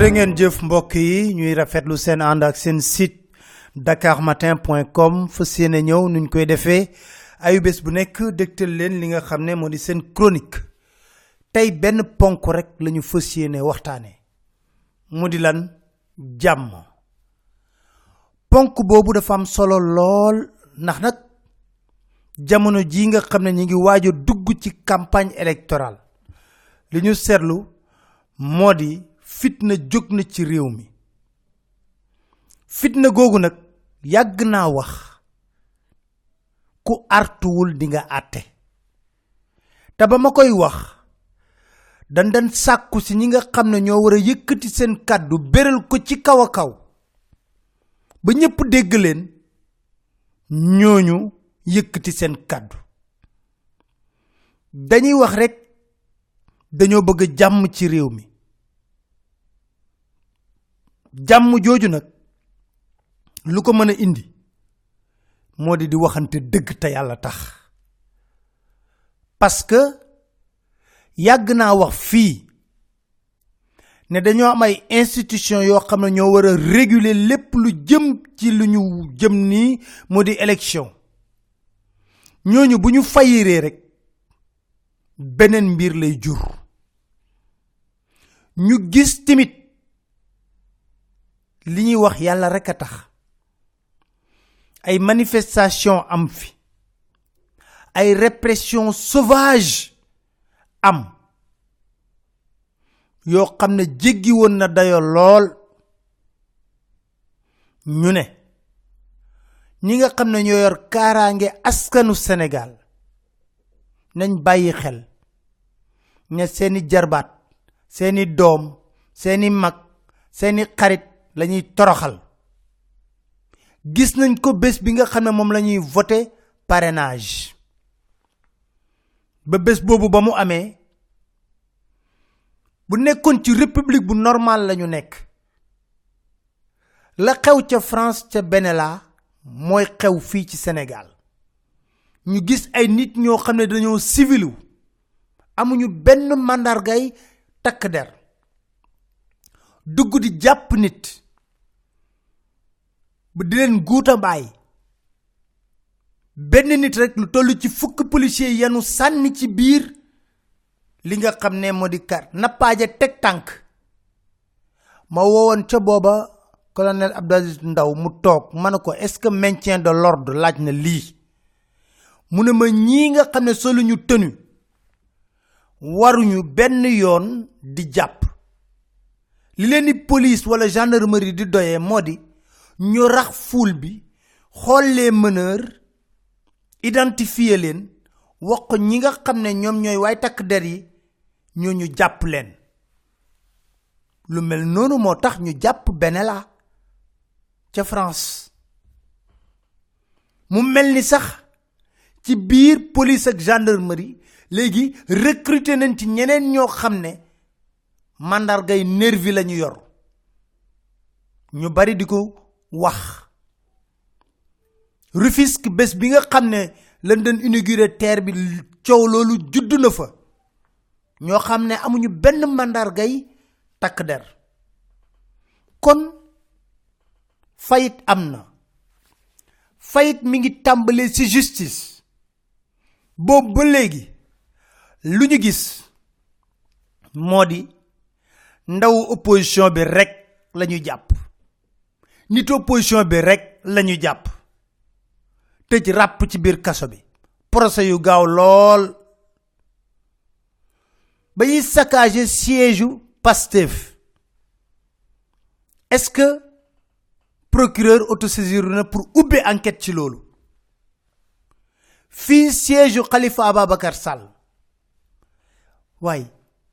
jërë ngeen jëf mbokk yi. Ñuy rafetlu seen ànd ak seen site dakarmatin.com fas yéene ñëw nuñ koy defee. Ayu bés bu nekk dégtal leen li nga xam ne moo di seen chronique. Tey benn ponk rek lañu fas yéene waxtaane mu lan? Jàmm. Ponk boobu dafa am solo lool. Ndax nag jamono ji nga xam ne ñi ngi waaj dugg ci campagne électorale. Li ñu seetlu moo di fitna jóg na ci réew mi. Fitna googu nag yàgg naa wax ku artuwul di nga àtte. Te ba ma koy wax dan dan sàkku si ñi nga xam ne ñoo war a yëkkati seen kàddu béral ko ci kaw a kaw. Ba ñépp dégg leen ñooñu yëkkati seen kàddu. Dañuy wax rekk dañoo bëgg jàmm ci réew mi jàmm jooju nag lu ko mën a indi moo di di waxante dëgg te yàlla tax. Parce que yàgg naa wax fii ne dañoo am ay institution yoo xam ne ñoo war a réguler lépp lu jëm ci lu ñu jëm nii moo di élection. Ñooñu bu ñu fayiree rek beneen mbir lay jur. Ñu gis timit li ñuy wax yàlla rek a tax. Ay manifestation am fi. Ay répression sauvage am. Yoo xam ne jéggi na dayo lool. Ñu ne ñi nga xam ne ñoo yor kaaraange askanu Sénégal nañ bàyyi xel ña seeni jarbaat seeni doom seeni mag seeni xarit lañuy toroxal. Gis nañ ko bés bi nga xam ne moom la ñuy voté parrainage. Ba bés boobu ba mu bu nekkoon ci république bu normal la xew ca France ca Benella mooy xew fii ci Sénégal. Ñu gis ay nit ñoo xam civilu. Amuñu benn takk dugg di jàpp nit. Bu di leen guuta mbaay benn nit rek lu toll ci fukk policier yanu sànni ci biir li nga xam ne moo di kar. Nappaaja teg tànk. Ma woowoon ca booba colonel Abdou Ndaw mu toog ma ne ko est-ce que maintien de l'ordre laaj na lii? Mu ne ma ñii nga xam ne waruñu benn yoon di jàpp li leen di police wala gendarmerie di doyee moo di ñu rax foule bi xool les meneurs identifier leen wax ñi nga ne ñoom ñooy waay takk der yi jàpp leen. Lu mel France. Mu mel ni sax ci biir police ak gendarmerie léegi recruter nañ ci ñeneen màndargay nervi lañu yor. Ñu bari di ko wax. Rufisque bés bi nga xam ne lañ doon inauguré terre bi coow loolu judd na fa. Ñoo xam ne amuñu benn màndargay takk der. Kon fayit am na. Fayit mi ngi tàmbalee ci justice. Boobu ba léegi lu ñu gis moo di ndaw opposition bi rek la ñu nit opposition bi rek la ñu jàpp. tëj ràpp ci biir kaso bi. procès yu gaaw lool. ba ñuy saccagé siège Pastef. est-ce que procureur autosaisir na pour ubbi enquête ci loolu? fii siège u Khalifa Ababacar Sall. waay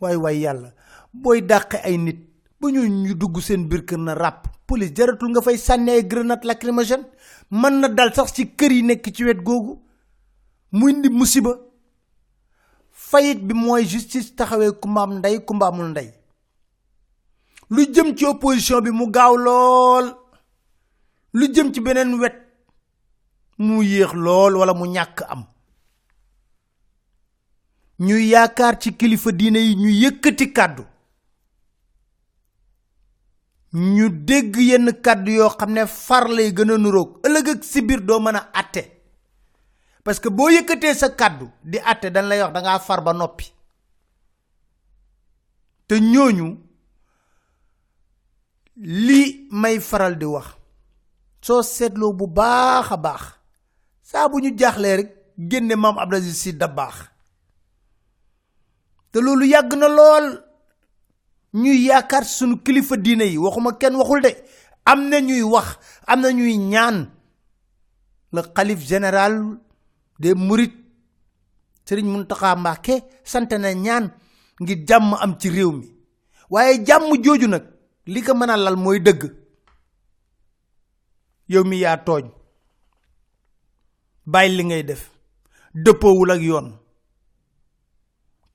waay waay yàlla booy dàqe ay nit ba ñu ñu dugg seen biir kër na ràpp. Police jaratul nga fay sànni ay grenade lacrymogène mën na dal sax ci kër yi nekk ci wet googu. Mu indi musiba. Fayit bi mooy justice taxawee kumbaam ndey kumbaamul ndey. Lu jëm ci opposition bi mu gaaw lool. Lu jëm ci beneen wet. Mu yéex lool wala mu ñàkk am. Ñuy yaakaar ci kilifa diine yi ñu yëkkati kàddu ñu dégg yenn kàddu yoo xam ne far lay gën a nuroog. ëllëg ak si biir doo mën a atte parce que boo yëkkatee sa kàddu di atte dañ lay wax da ngaa far ba noppi. te ñooñu li may faral di wax. soo seetloo bu baax a baax. saa bu ñu jaaxlee rek génne maam Abdou Aziz Sy Dabakh. te loolu yàgg na lool ñuy yaakaar sunu kilifa diine yi waxuma kenn waxul de am na ñuy wax am na ñuy ñaan. Le xalif général des mourides sëriñ Muntaxa Mbàkke sant na ñaan ngir jàmm am ci réew mi. Waaye jàmm jooju nag li ko mën a lal mooy dëgg. Yow mi yaa tooñ. Bàyyi li ngay def. Dëppoowul ak yoon.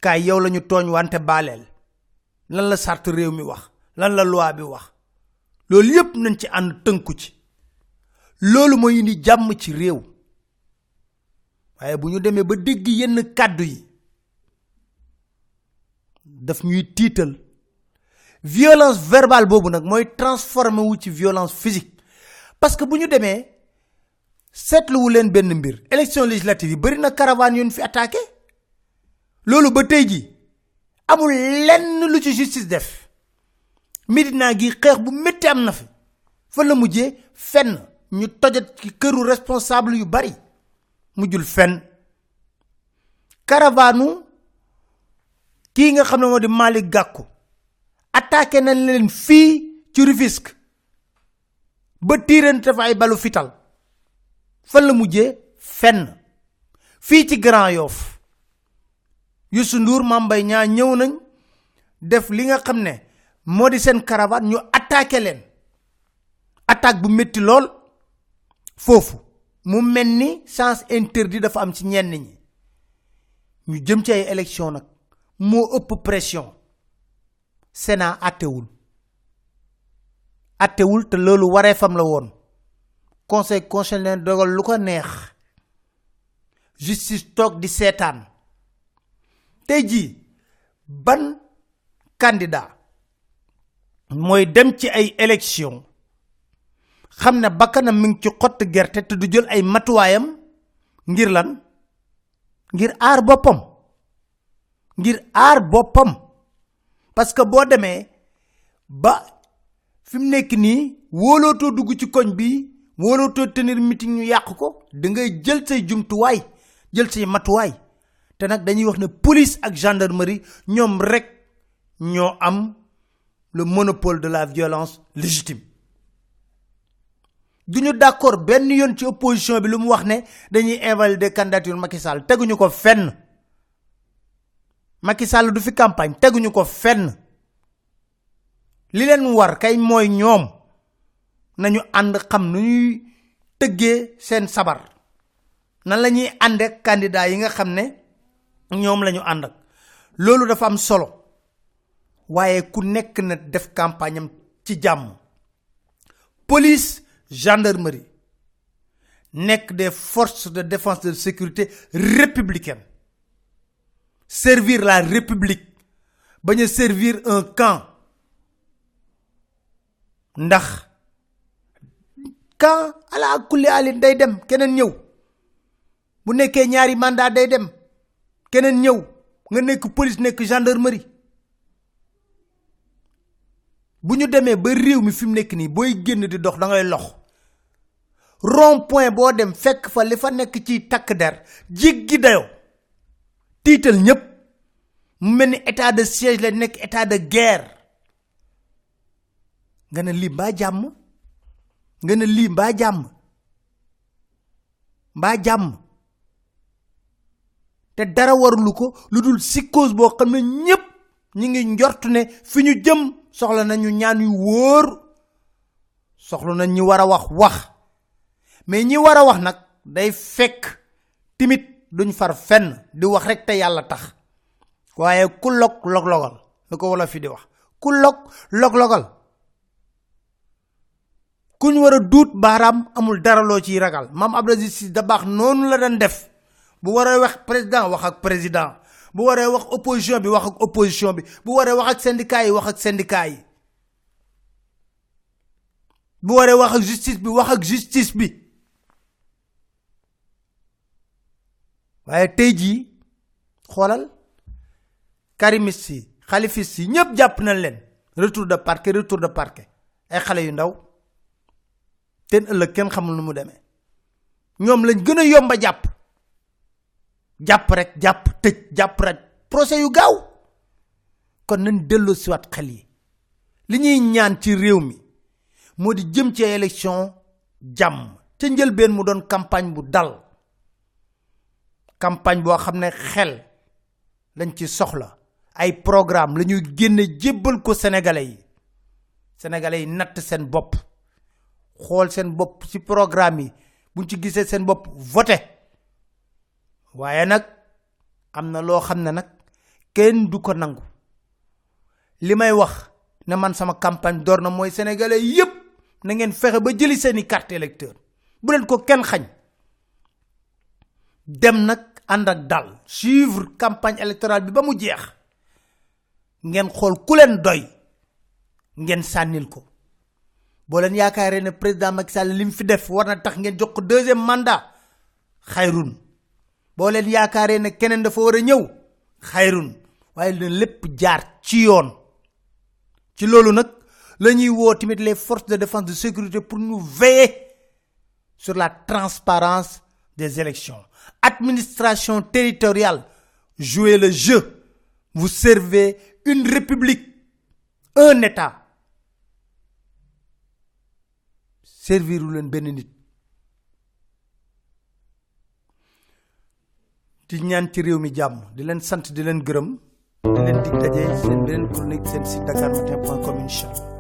Kaay yow lañu tooñ wante baaleel. Lan la sart réew mi wax lan la loi bi wax. Loolu yépp nañ ci ànd tënku ci. Loolu mooy indi jàmm ci réew. Waaye bu ñu demee ba dégg yenn kàddu yi daf ñuy tiital. Violence verbale boobu nag mooy transformé wu ci violence physique. Parce que bu ñu demee seetluwu leen benn mbir. Élection législative yi bari na caravane yoon fi attaqué. Loolu ba tey ji amul lenn lu ci justice def. Medina gi xeex bu métti am na fi. Fa la mujjee fenn. Ñu tojat ci këru responsable yu bari. Mujjul fenn. Caravanu kii nga xam ne moo di Malick Gakou. Attaqué nañ leen fii ci Rufisque. Ba tiirante fa ay balu fital. Fan la mujjee fenn. Fii ci Grand Yoff. Youssou Ndour Mame Mbaye Niang nañ def li nga ne moo caravane ñu attaqué leen. Attaque bu métti lool. Foofu mu mel ni sens interdit dafa am ci ñenn ñi. Ñu jëm ci Sénat attewul. Attewul te loolu waree fam la conseil constitutionnel dogal lu ko neex. Justice di tey jii ban candidat mooy dem ci ay élection xam ne bakkanam mi ngi ci xott gerte te du jël ay matuwaayam ngir lan? Ngir aar boppam. Ngir aar boppam. Parce que boo demee ba fi mu nekk nii wóolootoo dugg ci koñ bi wóolootoo tenir meeting ñu yàq ko da ngay jël say jumtuwaay jël say matuwaay te nag dañuy wax ne police ak gendarmerie ñoom rek ñoo am le monopole de la violence légitime. Du ñu d'accord benn yoon ci opposition bi lu mu wax ne dañuy invalider candidature Macky Sall teguñu ko fenn. Macky Sall du fi campagne teguñu ko fenn. Li leen war kay mooy ñoom nañu ànd xam nu ñuy tëggee seen sabar. Nan la ñuy ànd ak candidat yi nga xam ñoom la ñu ànd ak. Loolu dafa am solo. Waaye ku nekk na def campagne am ci jàmm. Police gendarmerie nekk des forces de défense de sécurité républicaine servir la république. Bañ servir un camp. Ndax camp ala kulli alin day dem keneen ñëw. Bu nekkee ñaari mandat day dem. Keneen ñëw nga nekk police nekk gendarmerie. Bu ñu demee ba réew mi fi mu nekk nii booy génn di dox da ngay lox. Rond point boo dem fekk fa li fa nekk ci takk der jéggi dayoo tiital ñépp. Mu mel état de siège la nekk état de guerre. Nga ne lii mbaa jàmm? Nga ne lii mbaa jàmm? Mbaa jàmm te dara warulu ko lu dul psychose boo xam ne ñépp ñi ngi njort ne fi ñu jëm soxla nañu ñaan yu wóor soxla nañ ñi war a wax wax. Mais ñi war a wax nag day fekk timit duñ far fenn di wax rek te yàlla tax. Waaye ku log log-logal lu ko wala fi di wax ku log log-logal kuñ war a baaraam amul dara loo ciy ragal. Maam Abdou Aziz Sy Dabakh noonu la daan def bu waree wax président wax ak président bu waree wax opposition bi wax ak opposition bi bu waree wax ak syndicat yi wax ak syndicat yi bu waree wax ak justice bi wax ak justice bi waaye tey jii xoolal karimis yi xalifis yi ñëpp jàpp nañ leen retour de parquet retour de parquet ay xale yu ndaw ten ëllëg kenn xamul nu mu demee ñoom lañ gën a yomba jàpp jàpp rek jàpp tëj jàpp rek. Procès yu gaaw. Kon nañ delloo siwaat xel yi. Li ñuy ñaan ci réew mi moo di jëm ci élection jàmm. Ca njëlbeen mu doon campagne bu dal. Campagne boo xam ne xel lañ ci soxla. Ay programme la génne ko sénégalais yi. Sénégalais yi natt seen bopp. Xool seen bopp ci programme yi. Buñ ci gisee seen bopp voté waaye nag am na loo xam ne nag du ko nangu. Li may wax ne man sama campagne door na mooy sénégalais yépp na ngeen fexe ba jëli seeni carte électeur. Bu leen ko kenn xañ. Dem nag ànd dal suivre campagne électorale bi ba mu jeex. Ngeen xool ku leen doy ngeen sànnil ko. Boo leen yaakaaree ne président Macky Sall li mu fi def war na tax ngeen jox ko deuxième mandat. Xayrun boo leen yaakaaree ne keneen dafa war a ñëw xayrun. Waaye lépp jaar ci yoon. Ci loolu nag la ñuy woo tamit les forces de défense de sécurité pour nous veiller sur la transparence des élections. Administration territoriale jouez le jeu. Vous servez une république un état. Serviru leen benn nit di ñaan ci réew mi jàmm. Di leen sant di leen gërëm. Di leen dig daje seen beneen chronique seen site dakarmatin point com incha allah